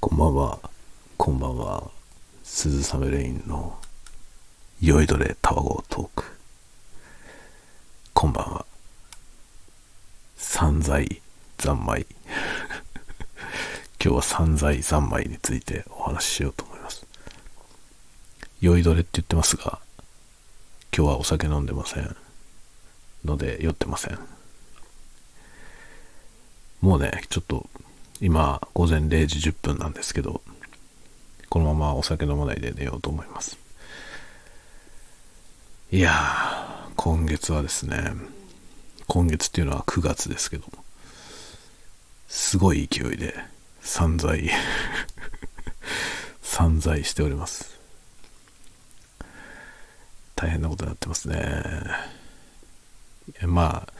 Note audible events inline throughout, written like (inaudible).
こんばんは、こんばんは。鈴雨レインの酔いどれタワゴトーク。こんばんは。散財三昧。(laughs) 今日は散財三昧についてお話ししようと思います。酔いどれって言ってますが、今日はお酒飲んでません。ので酔ってません。もうね、ちょっと今午前0時10分なんですけど、このままお酒飲まないで寝ようと思います。いやー、今月はですね、今月っていうのは9月ですけど、すごい勢いで散財 (laughs) 散財しております。大変なことになってますね。まあ、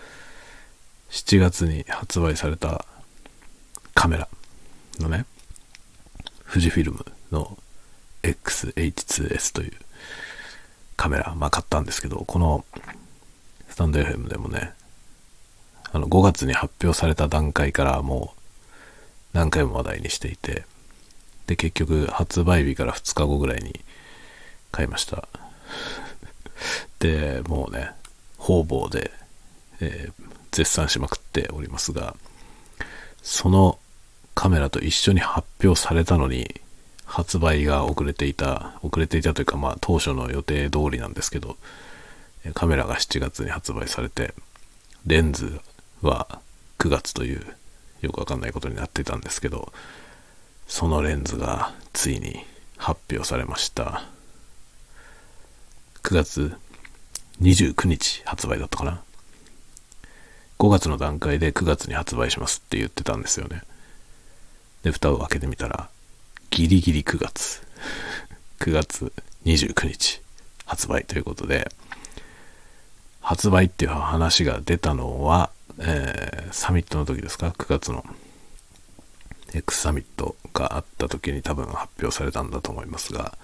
7月に発売されたカメラのね、富士フィルムの XH2S というカメラ、まあ買ったんですけど、このスタンド FM でもね、あの5月に発表された段階からもう何回も話題にしていて、で、結局発売日から2日後ぐらいに買いました。(laughs) で、もうね、方々で、えー、絶賛しまくっておりますが、そのカメラと一緒に発表されたのに、発売が遅れていた、遅れていたというか、まあ当初の予定通りなんですけど、カメラが7月に発売されて、レンズは9月というよくわかんないことになってたんですけど、そのレンズがついに発表されました。9月29日発売だったかな？5月の段階で9月に発売しますって言ってたんですよね。で、蓋を開けてみたら、ギリギリ9月。(laughs) 9月29日発売ということで、発売っていう話が出たのは、えー、サミットの時ですか ?9 月の X サミットがあった時に多分発表されたんだと思いますが、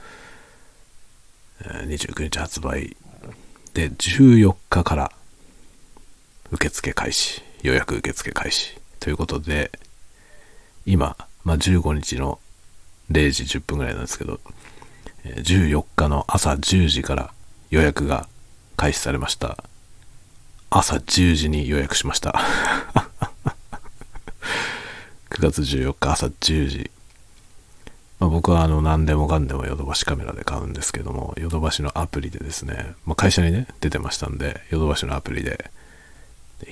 えー、29日発売で14日から受付開始、予約受付開始ということで、今、まあ、15日の0時10分ぐらいなんですけど、14日の朝10時から予約が開始されました。朝10時に予約しました。(laughs) 9月14日朝10時。まあ、僕はあの何でもかんでもヨドバシカメラで買うんですけども、ヨドバシのアプリでですね、まあ、会社にね、出てましたんで、ヨドバシのアプリで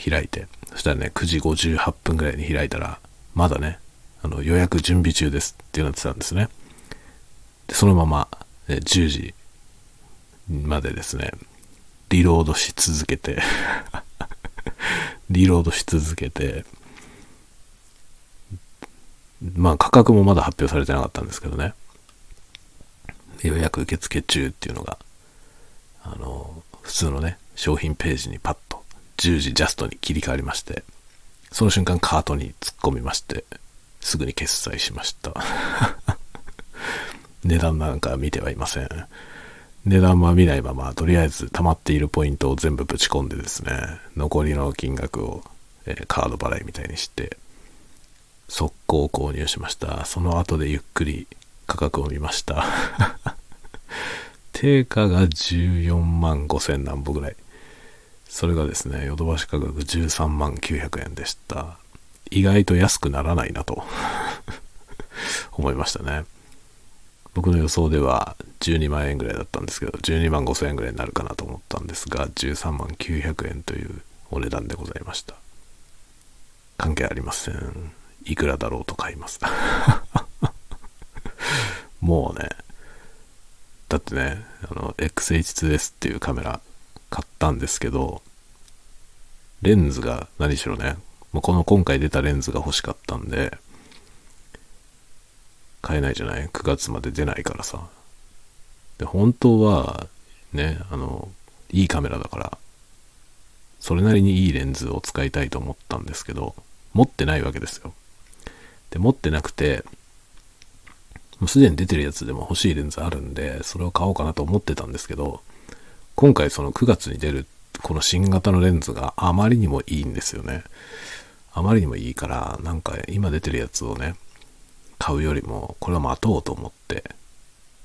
開いて、そしたらね、9時58分ぐらいに開いたら、まだね、あの予約準備中ですってなってたんですね。でそのまま、え10時までですね、リロードし続けて (laughs) リロードし続けて、まあ価格もまだ発表されてなかったんですけどね、予約受付中っていうのが、あの、普通のね、商品ページにパッと10時ジャストに切り替わりまして、その瞬間カートに突っ込みまして、すぐに決済しました。(laughs) 値段なんか見てはいません。値段は見ないまま、とりあえず溜まっているポイントを全部ぶち込んでですね、残りの金額を、えー、カード払いみたいにして、速攻購入しました。その後でゆっくり価格を見ました。(laughs) 定価が14万5千何歩ぐらい。それがですね、ヨドバシ価格13万900円でした。意外と安くならないなと (laughs) 思いましたね。僕の予想では12万円ぐらいだったんですけど、12万5千円ぐらいになるかなと思ったんですが、13万900円というお値段でございました。関係ありません。いくらだろうと買います。(laughs) もうね、だってね、あの、XH2S っていうカメラ買ったんですけど、レンズが何しろね、もうこの今回出たレンズが欲しかったんで、買えないじゃない ?9 月まで出ないからさ。で、本当は、ね、あの、いいカメラだから、それなりにいいレンズを使いたいと思ったんですけど、持ってないわけですよ。で、持ってなくて、もうすでに出てるやつでも欲しいレンズあるんで、それを買おうかなと思ってたんですけど、今回その9月に出るこの新型のレンズがあまりにもいいんですよね。あまりにもいいから、なんか今出てるやつをね、買うよりも、これは待とうと思って、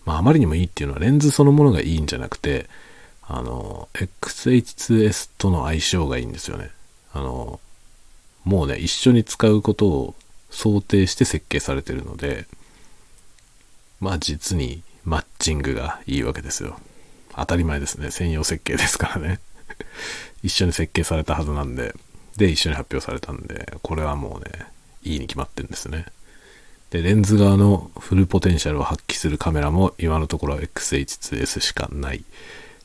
まああまりにもいいっていうのはレンズそのものがいいんじゃなくて、あの、XH2S との相性がいいんですよね。あの、もうね、一緒に使うことを想定して設計されてるので、まあ実にマッチングがいいわけですよ。当たり前ですね。専用設計ですからね。(laughs) 一緒に設計されたはずなんで、で、一緒に発表されたんで、これはもうね、いいに決まってるんですね。で、レンズ側のフルポテンシャルを発揮するカメラも今のところは XH2S しかない。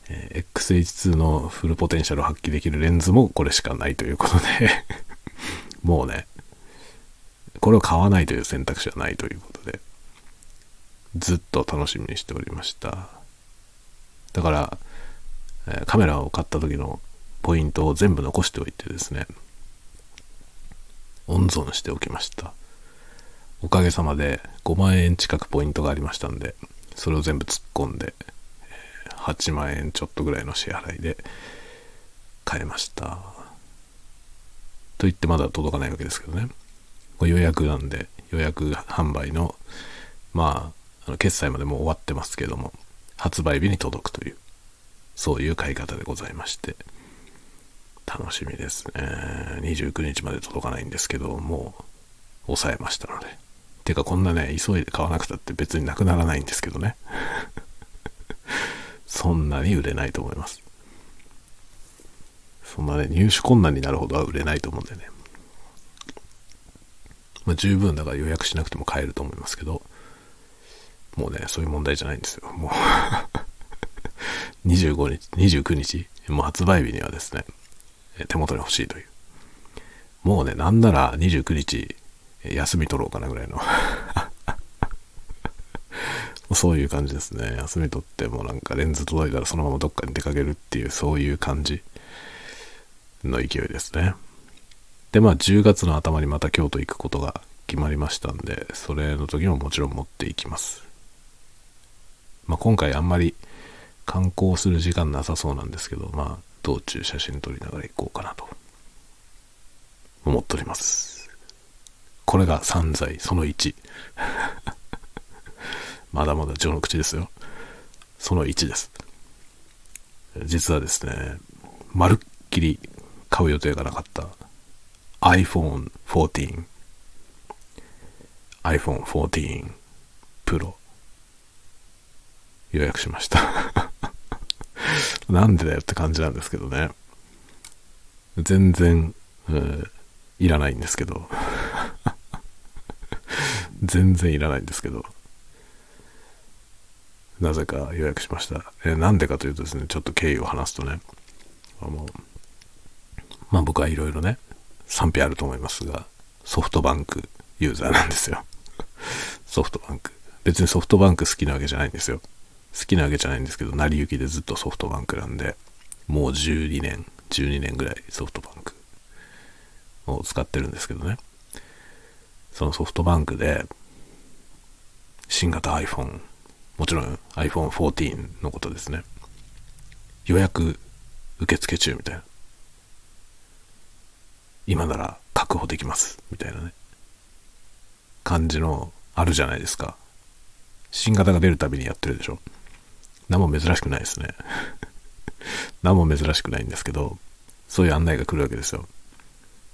えー、XH2 のフルポテンシャルを発揮できるレンズもこれしかないということで (laughs) もうね、これを買わないという選択肢はないということで、ずっと楽しみにしておりました。だから、カメラを買った時のポイントを全部残しておいてですね、温存しておきました。おかげさまで5万円近くポイントがありましたんで、それを全部突っ込んで、8万円ちょっとぐらいの支払いで買えました。と言ってまだ届かないわけですけどね。予約なんで、予約販売の、まあ、あの決済までもう終わってますけども、発売日に届くという、そういう買い方でございまして、楽しみですね。29日まで届かないんですけど、もう抑えましたので。てかこんなね、急いで買わなくたって別になくならないんですけどね。(laughs) そんなに売れないと思います。そんなね、入手困難になるほどは売れないと思うんでね。まあ十分だから予約しなくても買えると思いますけど、もうね、そういう問題じゃないんですよ。もう (laughs) 25日、29日、もう発売日にはですね、手元に欲しいという。もうね、なんなら29日休み取ろうかなぐらいの (laughs) そういう感じですね。休み取ってもなんかレンズ届いたらそのままどっかに出かけるっていうそういう感じの勢いですね。で、まあ10月の頭にまた京都行くことが決まりましたんで、それの時ももちろん持っていきます。まあ今回あんまり観光する時間なさそうなんですけど、まあ道中写真撮りながら行こうかなと思っております。これが散財その1。(laughs) まだまだ序の口ですよ。その1です。実はですね、まるっきり買う予定がなかった iPhone 14 iPhone 14 Pro 予約しました (laughs) なんでだよって感じなんですけどね。全然、いらないんですけど。(laughs) 全然いらないんですけど。なぜか予約しました。え、なんでかというとですね、ちょっと経緯を話すとね、あの、まあ僕はいろいろね、賛否あると思いますが、ソフトバンクユーザーなんですよ。ソフトバンク。別にソフトバンク好きなわけじゃないんですよ。好きなわけじゃないんですけど、成り行きでずっとソフトバンクなんで、もう12年、12年ぐらいソフトバンクを使ってるんですけどね。そのソフトバンクで、新型 iPhone、もちろん iPhone 14のことですね。予約受付中みたいな。今なら確保できます。みたいなね。感じのあるじゃないですか。新型が出るたびにやってるでしょ。何も珍しくないですね。(laughs) 何も珍しくないんですけど、そういう案内が来るわけですよ。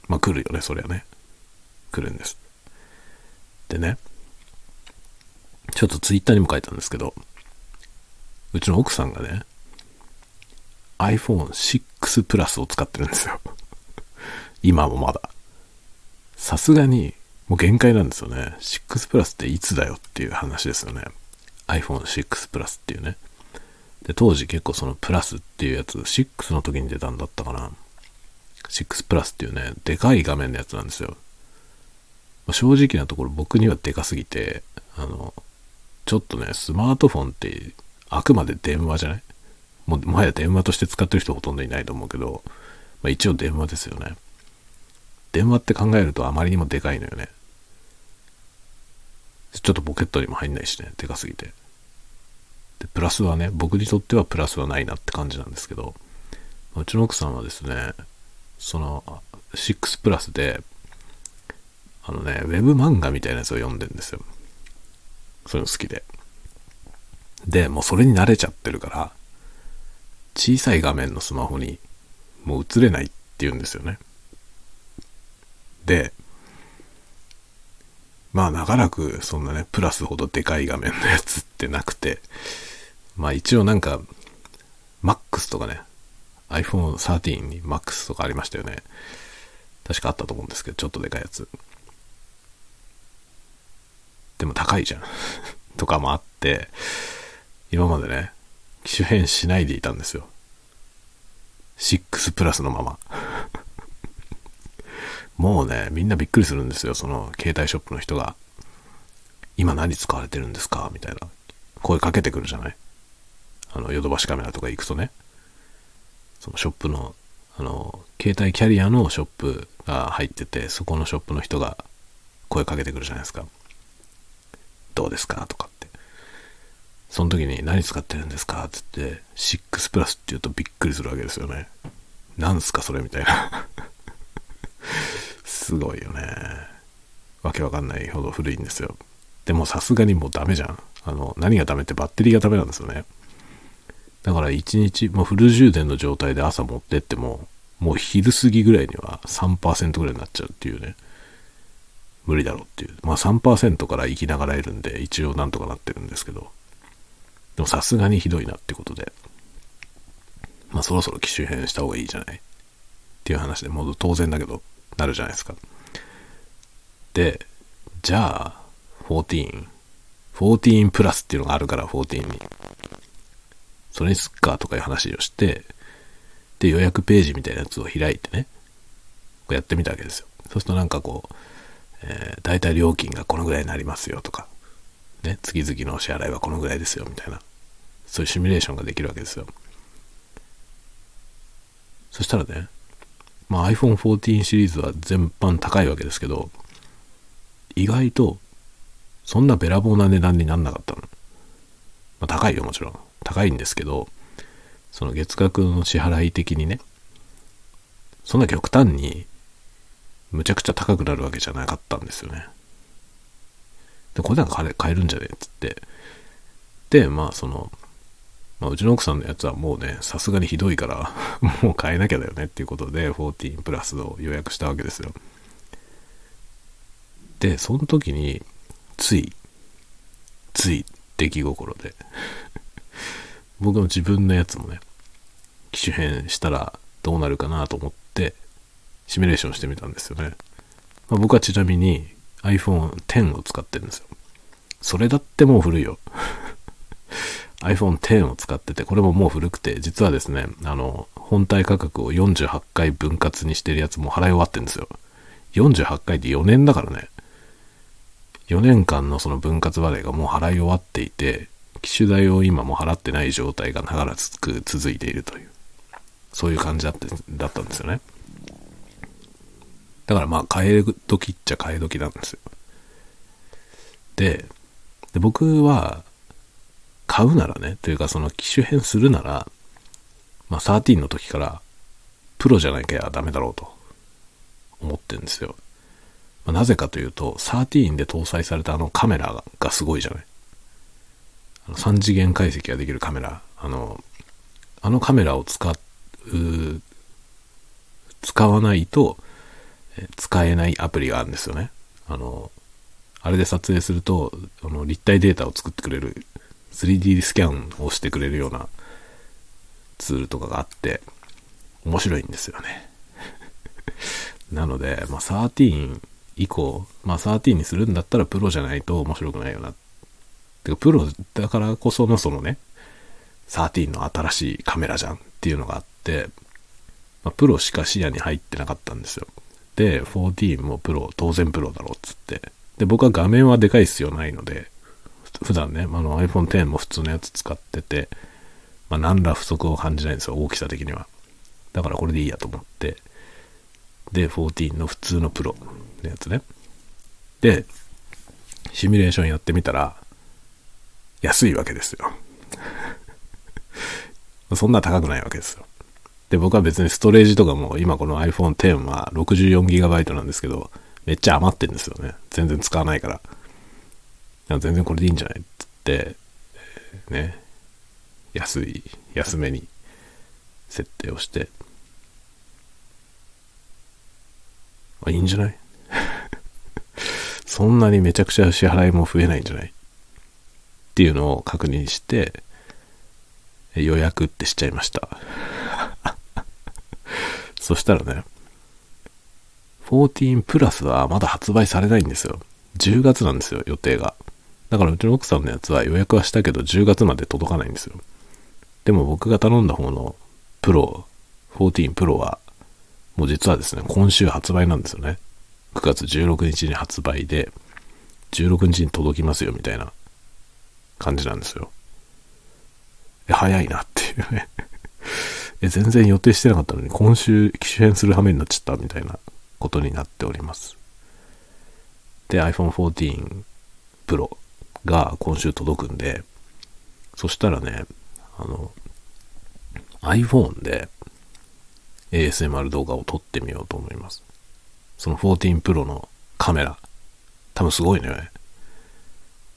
まあ来るよね、そりゃね。来るんです。でね、ちょっとツイッターにも書いたんですけど、うちの奥さんがね、iPhone6 プラスを使ってるんですよ。(laughs) 今もまだ。さすがに、もう限界なんですよね。6プラスっていつだよっていう話ですよね。iPhone6 プラスっていうね。で、当時結構そのプラスっていうやつ、6の時に出たんだったかな。6プラスっていうね、でかい画面のやつなんですよ。まあ、正直なところ僕にはでかすぎて、あの、ちょっとね、スマートフォンってあくまで電話じゃない？も、もはや電話として使ってる人ほとんどいないと思うけど、まあ、一応電話ですよね。電話って考えるとあまりにもでかいのよね。ちょっとポケットにも入んないしね、でかすぎて。で、プラスはね、僕にとってはプラスはないなって感じなんですけど、うちの奥さんはですね、その、6プラスで、あのね、ウェブ漫画みたいなやつを読んでんですよ。そういうの好きで。で、もうそれに慣れちゃってるから、小さい画面のスマホにもう映れないって言うんですよね。で、まあ長らくそんなね、プラスほどでかい画面のやつってなくて、まあ一応なんか、MAX とかね、iPhone 13に MAX とかありましたよね。確かあったと思うんですけど、ちょっとでかいやつ。でも高いじゃん。(laughs) とかもあって、今までね、機種変しないでいたんですよ。6プラスのまま。(laughs) もうね、みんなびっくりするんですよ。その携帯ショップの人が。今何使われてるんですか？みたいな。声かけてくるじゃない？あの、ヨドバシカメラとか行くとね。そのショップの、あの、携帯キャリアのショップが入ってて、そこのショップの人が声かけてくるじゃないですか。どうですかとかって。その時に何使ってるんですかって言って、6プラスって言うとびっくりするわけですよね。なんすかそれみたいな。(laughs) すごいよね。わけわかんないほど古いんですよ。でもさすがにもうダメじゃん。あの、何がダメってバッテリーがダメなんですよね。だから1日、もうフル充電の状態で朝持ってっても、もう昼過ぎぐらいには3%ぐらいになっちゃうっていうね。無理だろうっていう。まあ3%から生きながらいるんで、一応なんとかなってるんですけど。でもさすがにひどいなってことで。まあそろそろ機種変した方がいいじゃないっていう話で、もう当然だけど、なるじゃないですか。で、じゃあ、14。14プラスっていうのがあるから14に。それにすっかとかいう話をして、で、予約ページみたいなやつを開いてね、こうやってみたわけですよ。そうするとなんかこう、えー、大体料金がこのぐらいになりますよとか、ね、月々のお支払いはこのぐらいですよみたいな、そういうシミュレーションができるわけですよ。そしたらね、まあ、iPhone 14シリーズは全般高いわけですけど、意外とそんなべらぼうな値段になんなかったの。まあ、高いよもちろん。高いんですけど、その月額の支払い的にね、そんな極端にむちゃくちゃ高くなるわけじゃなかったんですよね。で、これなんか買えるんじゃねえっつって。で、まあその、まあ、うちの奥さんのやつはもうね、さすがにひどいから (laughs) もう買えなきゃだよねっていうことで、14プラスを予約したわけですよ。で、その時に、つい、つい出来心で僕の自分のやつもね、機種変したらどうなるかなと思って、シミュレーションしてみたんですよね。まあ、僕はちなみに iPhone X を使ってるんですよ。それだってもう古いよ。(laughs) iPhone X を使ってて、これももう古くて、実はですね、あの、本体価格を48回分割にしてるやつも払い終わってんですよ。48回で4年だからね。4年間のその分割払いがもう払い終わっていて、機種代を今も払ってない状態が長らく続いているという、そういう感じだっただったんですよね。だからまあ、買え時っちゃ買え時なんですよ。で、で僕は、買うならね、というかその機種変するなら、まあ13の時からプロじゃなきゃダメだろうと思ってるんですよ。まあ、なぜかというと、13で搭載されたあのカメラがすごいじゃない。3次元解析ができるカメラ。あの、あのカメラを使う、使わないと使えないアプリがあるんですよね。あの、あれで撮影すると、あの立体データを作ってくれる 3D スキャンをしてくれるようなツールとかがあって、面白いんですよね。(laughs) なので、まあ、13以降、まあ、13にするんだったらプロじゃないと面白くないよなっ。てか、プロだからこそのそのね、13の新しいカメラじゃんっていうのがあって、まあ、プロしか視野に入ってなかったんですよ。で、14もプロ、当然プロだろうっつって。で、僕は画面はでかい必要ないので、普段ね、あの iPhone X も普通のやつ使ってて、まあ、何ら不足を感じないんですよ、大きさ的には。だからこれでいいやと思って。で、14の普通のプロのやつね。で、シミュレーションやってみたら、安いわけですよ。(laughs) そんな高くないわけですよ。で、僕は別にストレージとかも今この iPhone X は 64GB なんですけど、めっちゃ余ってんですよね。全然使わないから。全然これでいいんじゃないっつって、ね、安い、安めに設定をして、あ、いいんじゃない？(laughs) そんなにめちゃくちゃ支払いも増えないんじゃない？っていうのを確認して、予約ってしちゃいました。(laughs) そしたらね、14プラスはまだ発売されないんですよ。10月なんですよ、予定が。だからうちの奥さんのやつは予約はしたけど10月まで届かないんですよ。でも僕が頼んだ方のプロ、14プロは、もう実はですね、今週発売なんですよね。9月16日に発売で、16日に届きますよみたいな感じなんですよ。え、早いなっていうね (laughs) え、全然予定してなかったのに、今週機種変する羽目になっちゃったみたいなことになっております。で、iPhone 14 Pro が今週届くんで、そしたらね、あの、iPhone で ASMR 動画を撮ってみようと思います。その14 Pro のカメラ、多分すごいね。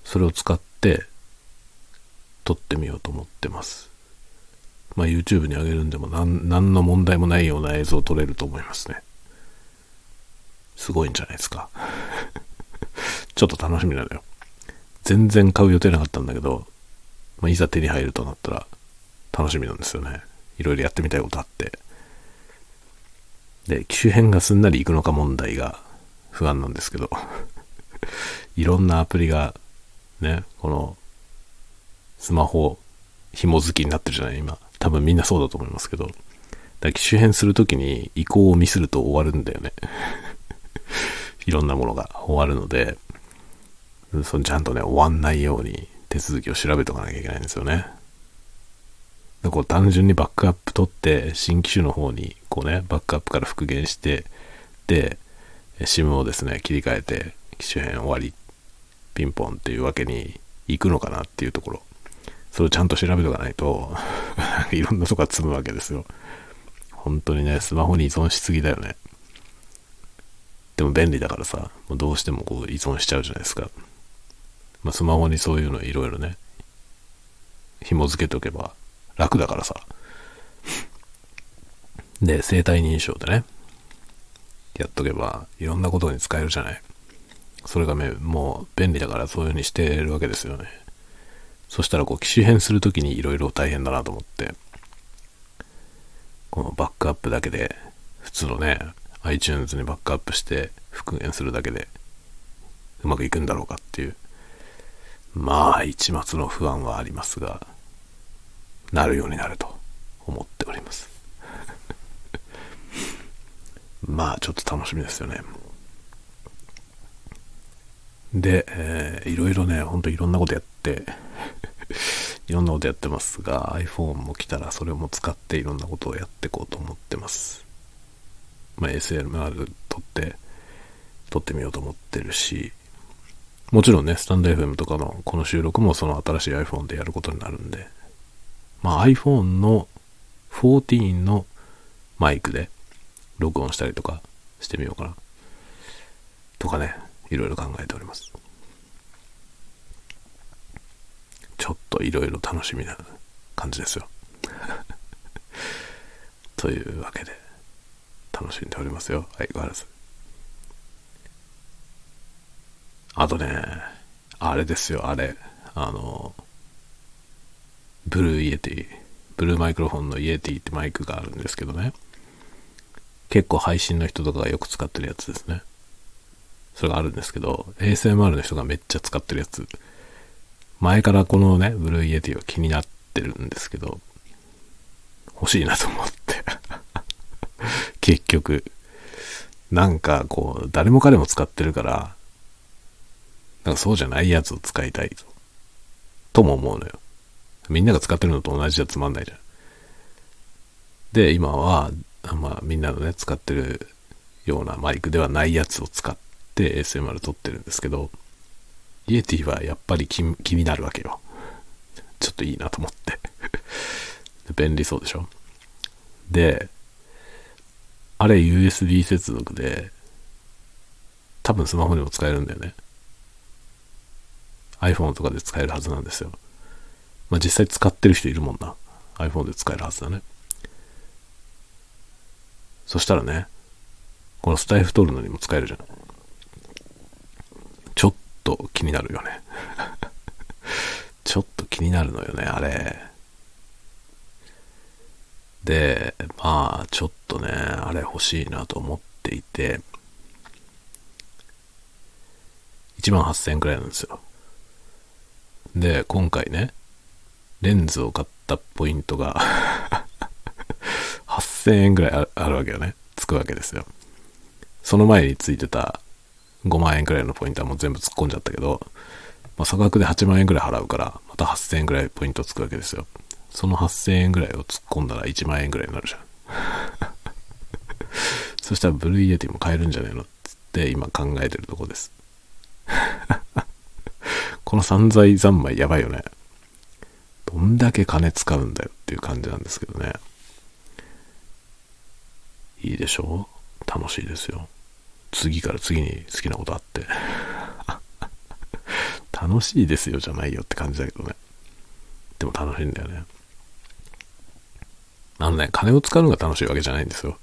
それを使って撮ってみようと思ってます。まあ YouTube に上げるんでも何何の問題もないような映像を撮れると思いますね。すごいんじゃないですか。(laughs) ちょっと楽しみなのよ。全然買う予定なかったんだけど、まあ、いざ手に入るとなったら楽しみなんですよね。いろいろやってみたいことあって。で、機種変がすんなりいくのか問題が不安なんですけど、(laughs) いろんなアプリがね、このスマホ紐付きになってるじゃない今。多分みんなそうだと思いますけど。だ機種変するときに移行をミスると終わるんだよね。(laughs) いろんなものが終わるので、そのちゃんとね、終わんないように手続きを調べておかなきゃいけないんですよね。でこう単純にバックアップ取って、新機種の方にこうね、バックアップから復元して、で、SIM をですね、切り替えて、機種変終わり、ピンポンっていうわけに行くのかなっていうところ。それちゃんと調べておかないと (laughs) いろんなとこが積むわけですよ。本当にね、スマホに依存しすぎだよね。でも便利だからさ、もうどうしてもこう依存しちゃうじゃないですか。まあ、スマホにそういうのいろいろね、紐付けておけば楽だからさ。で、生体認証でね、やっとけばいろんなことに使えるじゃない。それがね、もう便利だからそういう風にしてるわけですよね。そしたらこう機種変するときにいろいろ大変だなと思って、このバックアップだけで、普通のね、iTunes にバックアップして復元するだけでうまくいくんだろうかっていう、まあ一末の不安はありますが、なるようになると思っております。(laughs) まあちょっと楽しみですよね。で、えー、いろいろね、ほんといろんなことやっていろんなことやってますが、iPhone も来たらそれも使っていろんなことをやっていこうと思ってます。まあ、SLR 撮って、撮ってみようと思ってるし、もちろんね、スタンド FM とかのこの収録もその新しい iPhone でやることになるんで、まあ iPhone の14のマイクで録音したりとかしてみようかな。とかね、いろいろ考えております。ちょっといろいろ楽しみな感じですよ。(laughs) というわけで、楽しんでおりますよ。相変わらず。あとね、あれですよ、あれ。あの、ブルーイエティ、ブルーマイクロフォンのイエティってマイクがあるんですけどね。結構配信の人とかがよく使ってるやつですね。それがあるんですけど、ASMR の人がめっちゃ使ってるやつ。前からこのね、ブルーイエティは気になってるんですけど、欲しいなと思って (laughs) 結局。なんかこう、誰も彼も使ってるから、なんかそうじゃないやつを使いたいと。とも思うのよ。みんなが使ってるのと同じじゃつまんないじゃん。で、今は、まあみんなのね、使ってるようなマイクではないやつを使って ASMR 撮ってるんですけど、イエティはやっぱり気気になるわけよ。ちょっといいなと思って (laughs) 便利そうでしょ？で、あれ USB 接続で、多分スマホにも使えるんだよね。iPhone とかで使えるはずなんですよ。まあ実際使ってる人いるもんな。iPhone で使えるはずだね。そしたらね、このスタイフ取るのにも使えるじゃん。と気になるよね。(laughs) ちょっと気になるのよね、あれ。で、まあ、ちょっとね、あれ欲しいなと思っていて、1万8000円くらいなんですよ。で、今回ね、レンズを買ったポイントが (laughs) 8000円ぐらいあるわけよね。つくわけですよ。その前についてた5万円くらいのポイントはもう全部突っ込んじゃったけど、まあ、差額で8万円ぐらい払うから、また8000円ぐらいポイントつくわけですよ。その8000円ぐらいを突っ込んだら1万円ぐらいになるじゃん。(laughs) そしたらブルーイエティも買えるんじゃねえのっつって今考えてるとこです。(laughs) この散財三昧やばいよね。どんだけ金使うんだよっていう感じなんですけどね。いいでしょ？う楽しいですよ。次から次に好きなことあって。(laughs) 楽しいですよじゃないよって感じだけどね。でも楽しいんだよね。あのね、金を使うのが楽しいわけじゃないんですよ。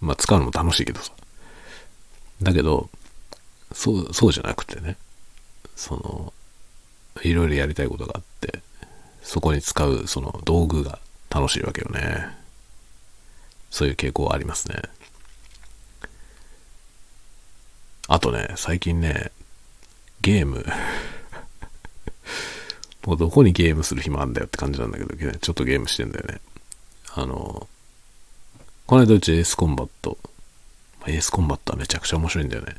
まあ使うのも楽しいけどさ。だけど、そう、そうじゃなくてね、その、いろいろやりたいことがあって、そこに使うその道具が楽しいわけよね。そういう傾向はありますね。あとね、最近ね、ゲーム (laughs) もうどこにゲームする暇あんだよって感じなんだけど、ちょっとゲームしてんだよね。あの、この間うちエースコンバット、エースコンバットはめちゃくちゃ面白いんだよね。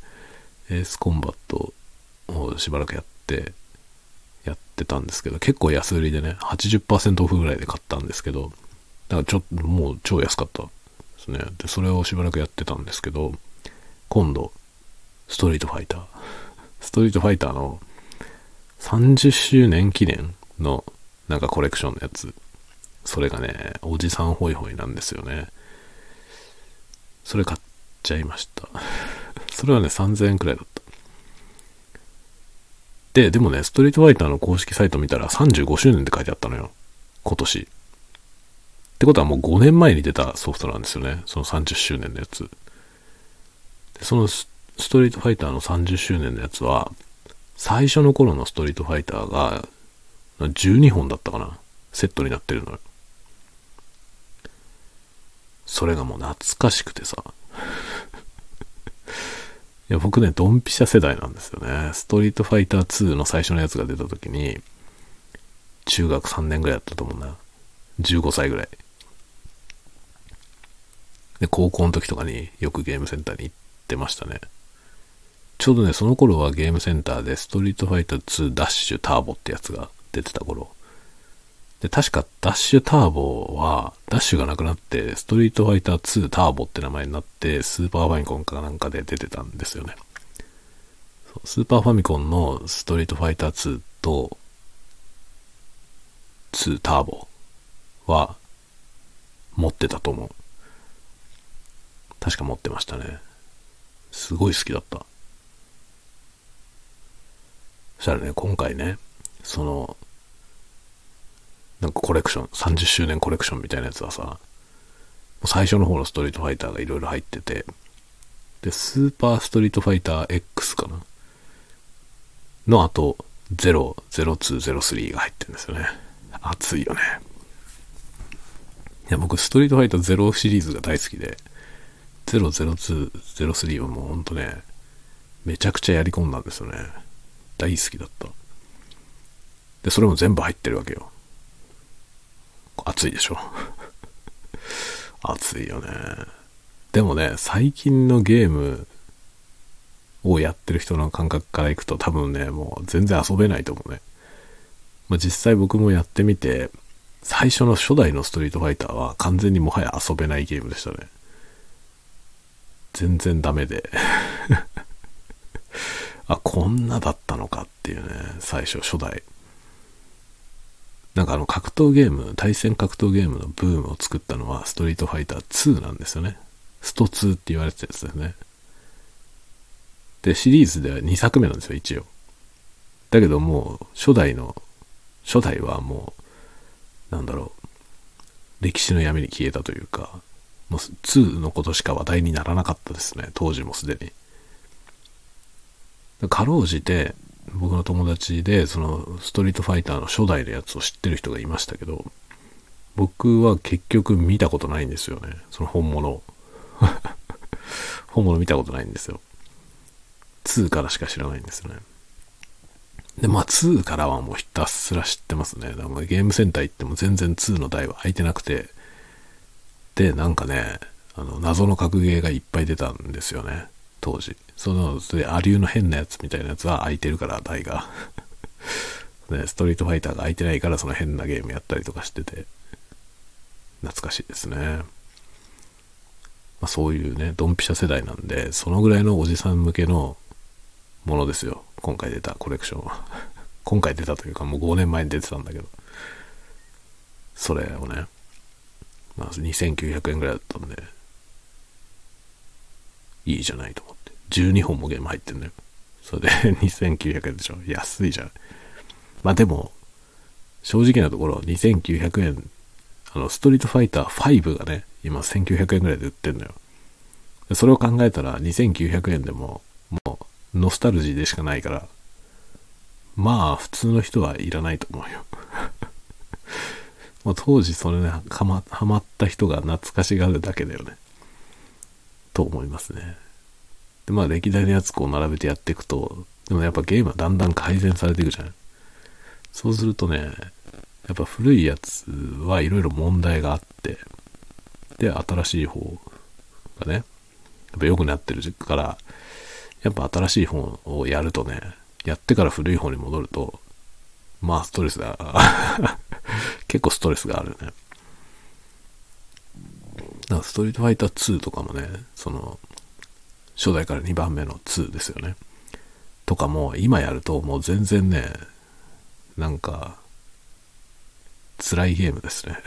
エースコンバットをしばらくやって、やってたんですけど、結構安売りでね、80%オフぐらいで買ったんですけど、だからちょっともう超安かったですね。で、それをしばらくやってたんですけど、今度、ストリートファイター。ストリートファイターの30周年記念のなんかコレクションのやつそれがね、おじさんホイホイなんですよね。それ買っちゃいました。(laughs) それはね、3000円くらいだった。で、でもね、ストリートファイターの公式サイト見たら35周年って書いてあったのよ。今年。ってことはもう5年前に出たソフトなんですよね。その30周年のやつ。そのストリートファイターの30周年のやつは、最初の頃のストリートファイターが12本だったかな。セットになってるのよ。それがもう懐かしくてさ。(laughs) いや、僕ね、ドンピシャ世代なんですよね。ストリートファイター2の最初のやつが出た時に、中学3年ぐらいだったと思うな。15歳ぐらい。で、高校の時とかによくゲームセンターに行ってましたね。ちょうどね、その頃はゲームセンターでストリートファイター2ダッシュターボってやつが出てた頃。で、確かダッシュターボは、ダッシュがなくなって、ストリートファイター2ターボって名前になって、スーパーファミコンかなんかで出てたんですよね。スーパーファミコンのストリートファイター2と、2ターボは、持ってたと思う。確か持ってましたね。すごい好きだった。そしたらね、今回ね、その、なんかコレクション、30周年コレクションみたいなやつはさ、最初の方のストリートファイターがいろいろ入ってて、で、スーパーストリートファイター X かな？の後、0、02、03が入ってるんですよね。熱いよね。いや、僕、ストリートファイター0シリーズが大好きで、0、02、03はもうほんとね、めちゃくちゃやり込んだんですよね。大好きだった。で、それも全部入ってるわけよ。暑いでしょ。(laughs) 暑いよね。でもね、最近のゲームをやってる人の感覚からいくと多分ね、もう全然遊べないと思うね。まあ、実際僕もやってみて、最初の初代のストリートファイターは完全にもはや遊べないゲームでしたね。全然ダメで (laughs) あ、こんなだったのかっていうね、最初初代。なんかあの格闘ゲーム、対戦格闘ゲームのブームを作ったのはストリートファイター2なんですよね。スト2って言われてたやつですね。で、シリーズでは2作目なんですよ、一応。だけどもう、初代の、初代はもう、なんだろう、歴史の闇に消えたというか、もう2のことしか話題にならなかったですね、当時もすでに。かろうじて、僕の友達で、その、ストリートファイターの初代のやつを知ってる人がいましたけど、僕は結局見たことないんですよね。その本物 (laughs) 本物見たことないんですよ。2からしか知らないんですよね。で、まあ2からはもうひたすら知ってますね。だからゲームセンター行っても全然2の台は空いてなくて、で、なんかね、あの、謎の格ゲーがいっぱい出たんですよね。当時。その、それ、アリューの変なやつみたいなやつは空いてるから、台が。(laughs) ね、ストリートファイターが空いてないからその変なゲームやったりとかしてて、懐かしいですね。まあ、そういうね、ドンピシャ世代なんで、そのぐらいのおじさん向けのものですよ。今回出たコレクションは。(laughs) 今回出たというかもう5年前に出てたんだけど。それをね、まあ2900円ぐらいだったんで、いいじゃないと思。12本もゲーム入ってんだよ。それで (laughs) 2900円でしょ。安いじゃん。まあでも、正直なところ2900円、あの、ストリートファイター5がね、今1900円ぐらいで売ってんのよ。それを考えたら2900円でも、もう、ノスタルジーでしかないから、まあ、普通の人はいらないと思うよ。まあ、当時それね、はま、はまった人が懐かしがるだけだよね。と思いますね。で、まあ、歴代のやつこう並べてやっていくと、でもやっぱゲームはだんだん改善されていくじゃない。そうするとね、やっぱ古いやつはいろいろ問題があって、で、新しい方がね、やっぱ良くなってるから、やっぱ新しい方をやるとね、やってから古い方に戻ると、まあストレスが (laughs) 結構ストレスがあるね。だからストリートファイター2とかもね、その、初代から2番目の2ですよね。とかも、今やるともう全然ね、なんか、辛いゲームですね。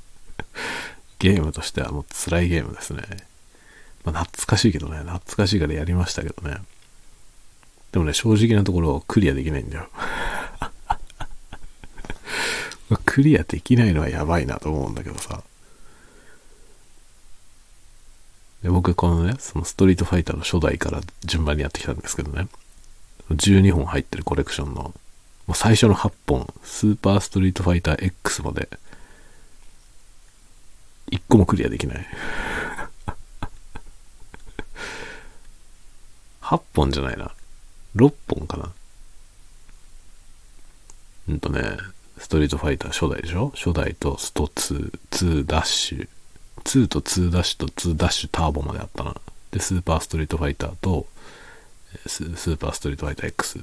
(laughs) ゲームとしてはもう辛いゲームですね。まあ、懐かしいけどね、懐かしいからやりましたけどね。でもね、正直なところクリアできないんだよ。(laughs) クリアできないのはやばいなと思うんだけどさ。で僕このね、そのストリートファイターの初代から順番にやってきたんですけどね。12本入ってるコレクションの、もう最初の8本、スーパーストリートファイター X まで、1個もクリアできない。(laughs) 8本じゃないな。6本かな。うんとね、ストリートファイター初代でしょ？初代とスト2、2ダッシュ、2と2ダッシュと2ダッシュターボまであったな。で、スーパーストリートファイターとスーパーストリートファイター X。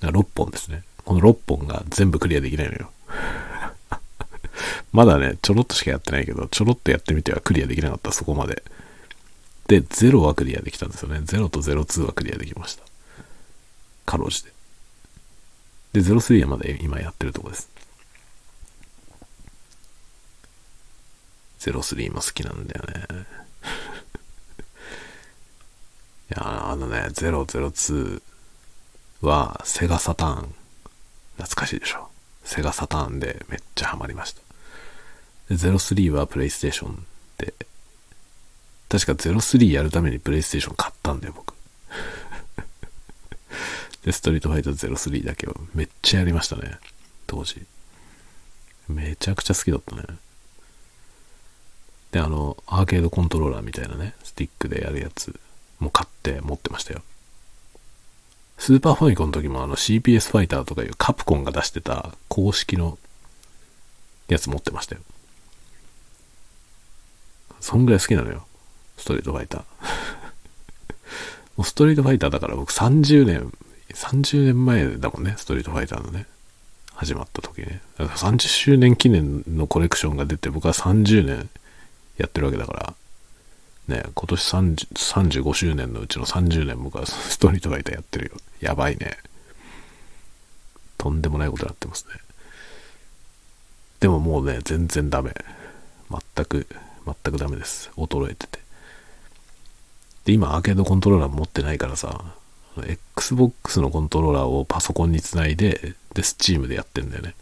6本ですね。この6本が全部クリアできないのよ。(laughs) まだね、ちょろっとしかやってないけど、ちょろっとやってみてはクリアできなかった、そこまで。で、0はクリアできたんですよね。0と02はクリアできました。かろうじて。で、03はまだ今やってるとこです。03も好きなんだよね。(laughs) いや、あのね、002はセガサターン。懐かしいでしょ。セガサターンでめっちゃハマりました。で、03はプレイステーションで、確か03やるためにプレイステーション買ったんだよ、僕。(laughs) で、ストリートファイター03だけをめっちゃやりましたね。当時。めちゃくちゃ好きだったね。で、あの、アーケードコントローラーみたいなね、スティックでやるやつも買って持ってましたよ。スーパーファミコンの時もあの CPS ファイターとかいうカプコンが出してた公式のやつ持ってましたよ。そんぐらい好きなのよ。ストリートファイター。(laughs) もうストリートファイターだから僕30年、30年前だもんね、ストリートファイターのね。始まった時ね。だから30周年記念のコレクションが出て僕は30年やってるわけだから、ね、今年30 35周年のうちの30年僕は (laughs) ストリートファイターやってるよ。やばいね。とんでもないことになってますね。でももうね、全然ダメ。全く、全くダメです。衰えてて。で、今アーケードコントローラー持ってないからさ、Xbox のコントローラーをパソコンにつないで、で、Steam でやってんだよね。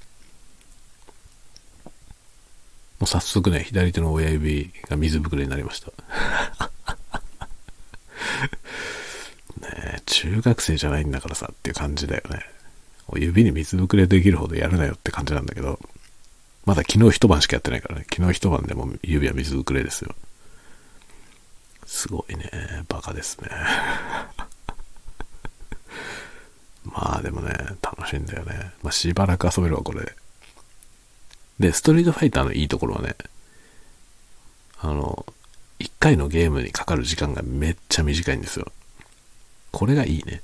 もう早速ね、左手の親指が水ぶくれになりました。(laughs) ね中学生じゃないんだからさっていう感じだよね。指に水ぶくれできるほどやるなよって感じなんだけど、まだ昨日一晩しかやってないからね。昨日一晩でも指は水ぶくれですよ。すごいね。バカですね。(laughs) まあでもね、楽しいんだよね。まあしばらく遊べるわ、これ。で、ストリートファイターのいいところはね、あの、1回のゲームにかかる時間がめっちゃ短いんですよ。これがいいね。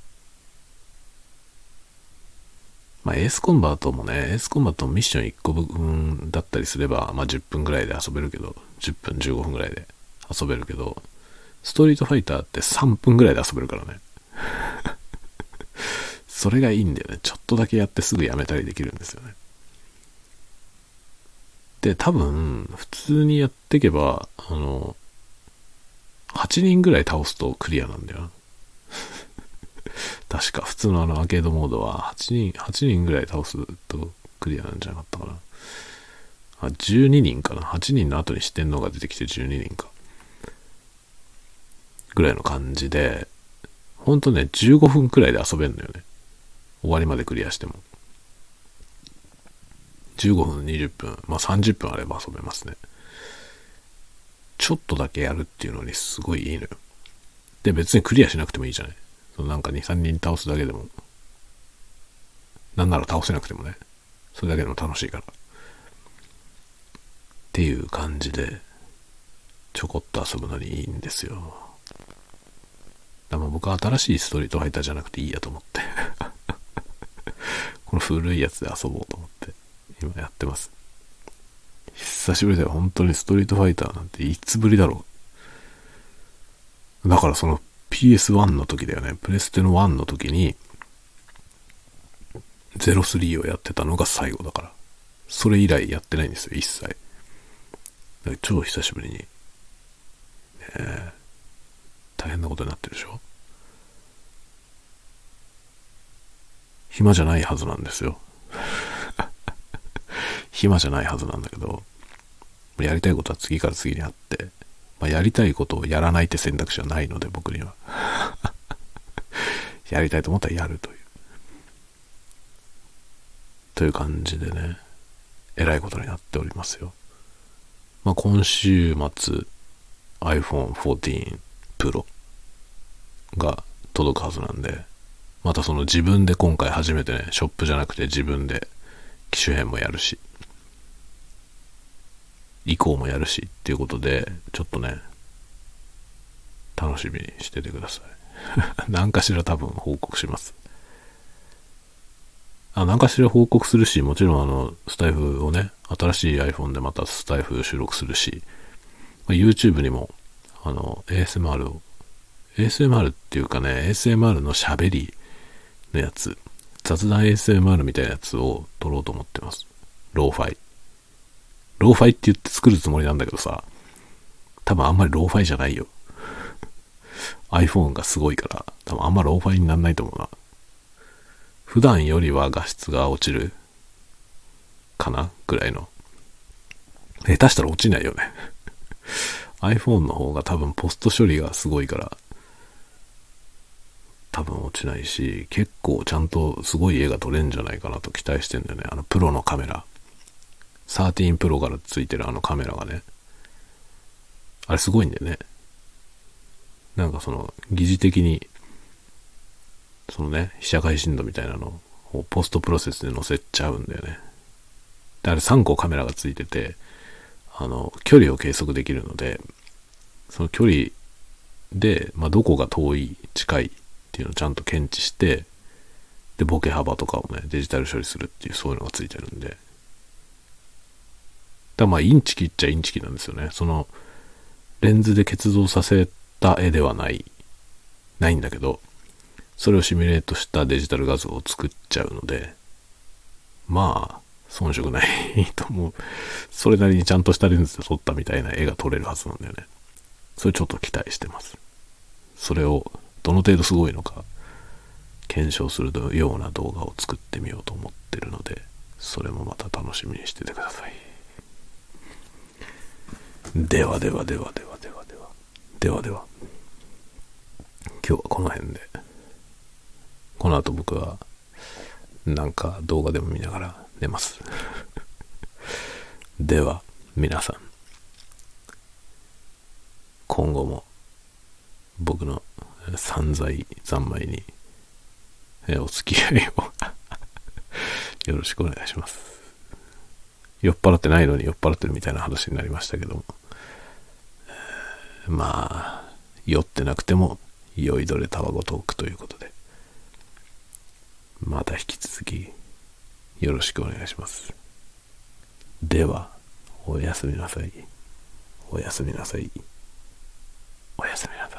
まあ、エースコンバートもね、エースコンバートミッション1個分だったりすれば、まあ、10分ぐらいで遊べるけど、10分、15分ぐらいで遊べるけど、ストリートファイターって3分ぐらいで遊べるからね。(laughs) それがいいんだよね。ちょっとだけやってすぐやめたりできるんですよね。で、多分、普通にやっていけば、あの、8人ぐらい倒すとクリアなんだよ。(laughs) 確か、普通のあのアーケードモードは8人、8人ぐらい倒すとクリアなんじゃなかったかな。あ、12人かな。8人の後に四天王が出てきて12人か。ぐらいの感じで、ほんとね、15分くらいで遊べるのよね。終わりまでクリアしても。15分、20分、まあ30分あれば遊べますね。ちょっとだけやるっていうのにすごいいいのよ。で、別にクリアしなくてもいいじゃない。そのなんか2、3人倒すだけでも、なんなら倒せなくてもね、それだけでも楽しいから。っていう感じで、ちょこっと遊ぶのにいいんですよ。だから僕は新しいストリートファイターじゃなくていいやと思って (laughs) この古いやつで遊ぼうと思って、今やってます。久しぶりだよ。本当にストリートファイターなんていつぶりだろう。だからその PS1 の時だよね。プレステの1の時に、03をやってたのが最後だから。それ以来やってないんですよ、一切。超久しぶりに。ねえ。大変なことになってるでしょ暇じゃないはずなんですよ。暇じゃないはずなんだけど、やりたいことは次から次にあって、まあ、やりたいことをやらないって選択肢はないので、僕には。(laughs) やりたいと思ったらやるという。という感じでね、えらいことになっておりますよ。まあ、今週末、iPhone 14 Pro が届くはずなんで、またその自分で今回初めてね、ショップじゃなくて自分で機種変もやるし、以降もやるしっていうことで、ちょっとね、楽しみにしててください。(laughs) 何かしら多分報告します。あ、何かしら報告するし、もちろんあの、スタイフをね、新しい iPhone でまたスタイフ収録するし、ま YouTube にも、あの、ASMR を、ASMR っていうかね、ASMR の喋りのやつ、雑談 ASMR みたいなやつを撮ろうと思ってます。ローファイ。ローファイって言って作るつもりなんだけどさ、多分あんまりローファイじゃないよ。iPhone がすごいから、多分あんまローファイになんないと思うな。普段よりは画質が落ちるかなぐらいの。下手したら落ちないよね iPhone の方が多分ポスト処理がすごいから、多分落ちないし、結構ちゃんとすごい絵が撮れるんじゃないかなと期待してんだよね。あのプロのカメラ。13 Pro からついてるあのカメラがね、あれすごいんだよね。なんかその、疑似的に、そのね、被写界深度みたいなのをポストプロセスで載せちゃうんだよね。で、あれ3個カメラがついてて、あの、距離を計測できるので、その距離で、まあ、どこが遠い、近いっていうのをちゃんと検知して、で、ボケ幅とかをね、デジタル処理するっていう、そういうのがついてるんで、だまあ、インチキっちゃインチキなんですよね。その、レンズで結像させた絵ではない、ないんだけど、それをシミュレートしたデジタル画像を作っちゃうので、まあ、遜色ない (laughs) と思う。それなりにちゃんとしたレンズで撮ったみたいな絵が撮れるはずなんだよね。それちょっと期待してます。それを、どの程度すごいのか、検証するような動画を作ってみようと思ってるのでそれもまた楽しみにしててくださいではではではではではでは。ではでは。今日はこの辺で。この後僕はなんか動画でも見ながら寝ます。(laughs) では皆さん。今後も僕の散財三昧にお付き合いを。(laughs) よろしくお願いします。酔っ払ってないのに酔っ払ってるみたいな話になりましたけども。まあ酔ってなくても酔いどれたわごトークということで。また引き続きよろしくお願いします。ではおやすみなさい。おやすみなさい。おやすみなさい。